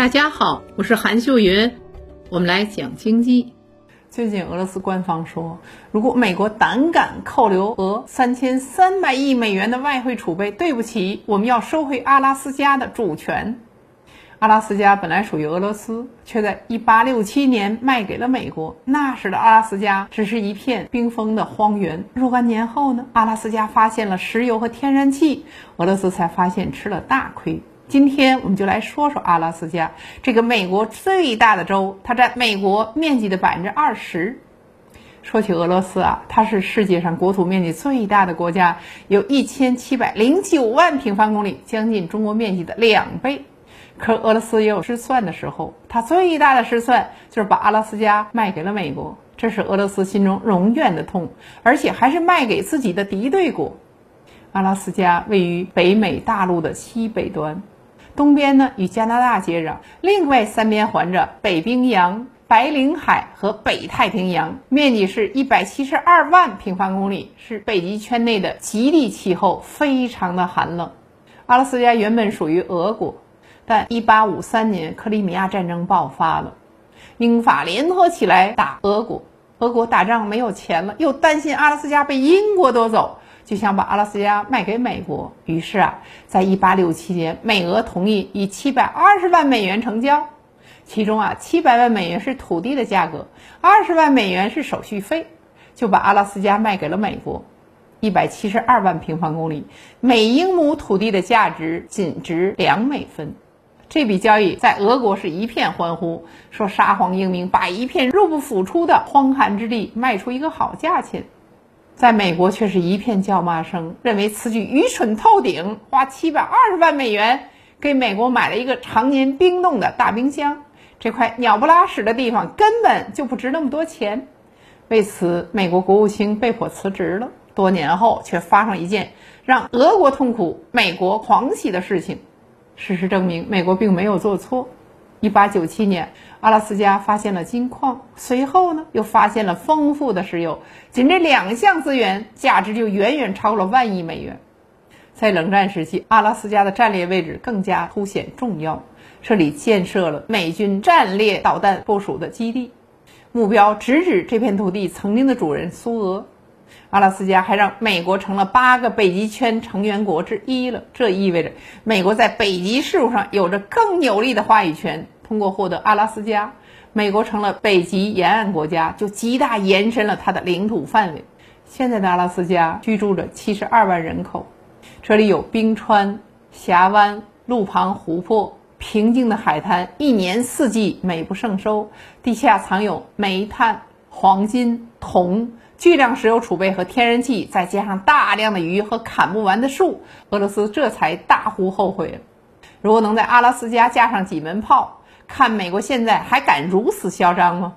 大家好，我是韩秀云，我们来讲经济。最近俄罗斯官方说，如果美国胆敢扣留俄三千三百亿美元的外汇储备，对不起，我们要收回阿拉斯加的主权。阿拉斯加本来属于俄罗斯，却在1867年卖给了美国。那时的阿拉斯加只是一片冰封的荒原。若干年后呢，阿拉斯加发现了石油和天然气，俄罗斯才发现吃了大亏。今天我们就来说说阿拉斯加这个美国最大的州，它占美国面积的百分之二十。说起俄罗斯啊，它是世界上国土面积最大的国家，有一千七百零九万平方公里，将近中国面积的两倍。可俄罗斯也有失算的时候，它最大的失算就是把阿拉斯加卖给了美国，这是俄罗斯心中永远的痛，而且还是卖给自己的敌对国。阿拉斯加位于北美大陆的西北端。东边呢与加拿大接壤，另外三边环着北冰洋、白令海和北太平洋，面积是一百七十二万平方公里，是北极圈内的极地气候，非常的寒冷。阿拉斯加原本属于俄国，但一八五三年克里米亚战争爆发了，英法联合起来打俄国，俄国打仗没有钱了，又担心阿拉斯加被英国夺走。就想把阿拉斯加卖给美国，于是啊，在一八六七年，美俄同意以七百二十万美元成交，其中啊，七百万美元是土地的价格，二十万美元是手续费，就把阿拉斯加卖给了美国，一百七十二万平方公里，每英亩土地的价值仅值两美分。这笔交易在俄国是一片欢呼，说沙皇英明把一片入不敷出的荒寒之地卖出一个好价钱。在美国却是一片叫骂声，认为此举愚蠢透顶，花七百二十万美元给美国买了一个常年冰冻的大冰箱，这块鸟不拉屎的地方根本就不值那么多钱。为此，美国国务卿被迫辞职了。多年后，却发生一件让俄国痛苦、美国狂喜的事情。事实证明，美国并没有做错。一八九七年，阿拉斯加发现了金矿，随后呢，又发现了丰富的石油。仅这两项资源，价值就远远超过了万亿美元。在冷战时期，阿拉斯加的战略位置更加凸显重要。这里建设了美军战略导弹部署的基地，目标直指这片土地曾经的主人苏俄。阿拉斯加还让美国成了八个北极圈成员国之一了，这意味着美国在北极事务上有着更有力的话语权。通过获得阿拉斯加，美国成了北极沿岸国家，就极大延伸了它的领土范围。现在的阿拉斯加居住着七十二万人口，这里有冰川、峡湾、路旁湖泊、平静的海滩，一年四季美不胜收。地下藏有煤炭、黄金、铜。巨量石油储备和天然气，再加上大量的鱼和砍不完的树，俄罗斯这才大呼后悔了。如果能在阿拉斯加架上几门炮，看美国现在还敢如此嚣张吗？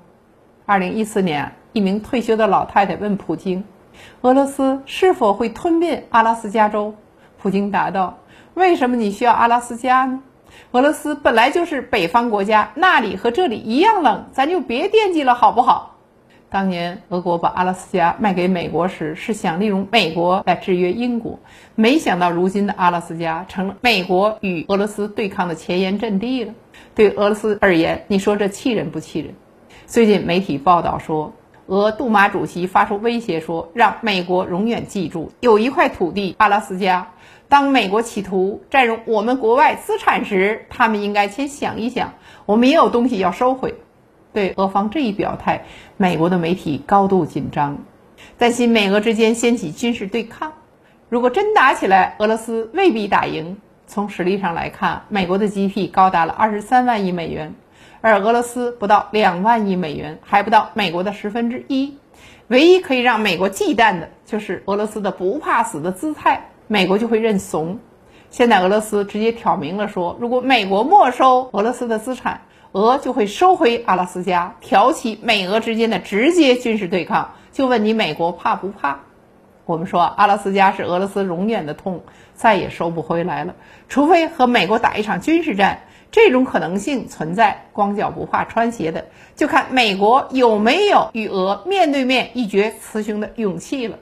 二零一四年，一名退休的老太太问普京：“俄罗斯是否会吞并阿拉斯加州？”普京答道：“为什么你需要阿拉斯加呢？俄罗斯本来就是北方国家，那里和这里一样冷，咱就别惦记了，好不好？”当年俄国把阿拉斯加卖给美国时，是想利用美国来制约英国，没想到如今的阿拉斯加成了美国与俄罗斯对抗的前沿阵地了。对俄罗斯而言，你说这气人不气人？最近媒体报道说，俄杜马主席发出威胁说，让美国永远记住，有一块土地阿拉斯加，当美国企图占用我们国外资产时，他们应该先想一想，我们也有东西要收回。对俄方这一表态，美国的媒体高度紧张，担心美俄之间掀起军事对抗。如果真打起来，俄罗斯未必打赢。从实力上来看，美国的 GDP 高达了二十三万亿美元，而俄罗斯不到两万亿美元，还不到美国的十分之一。唯一可以让美国忌惮的就是俄罗斯的不怕死的姿态，美国就会认怂。现在俄罗斯直接挑明了说，如果美国没收俄罗斯的资产，俄就会收回阿拉斯加，挑起美俄之间的直接军事对抗。就问你，美国怕不怕？我们说，阿拉斯加是俄罗斯永远的痛，再也收不回来了。除非和美国打一场军事战，这种可能性存在。光脚不怕穿鞋的，就看美国有没有与俄面对面一决雌雄的勇气了。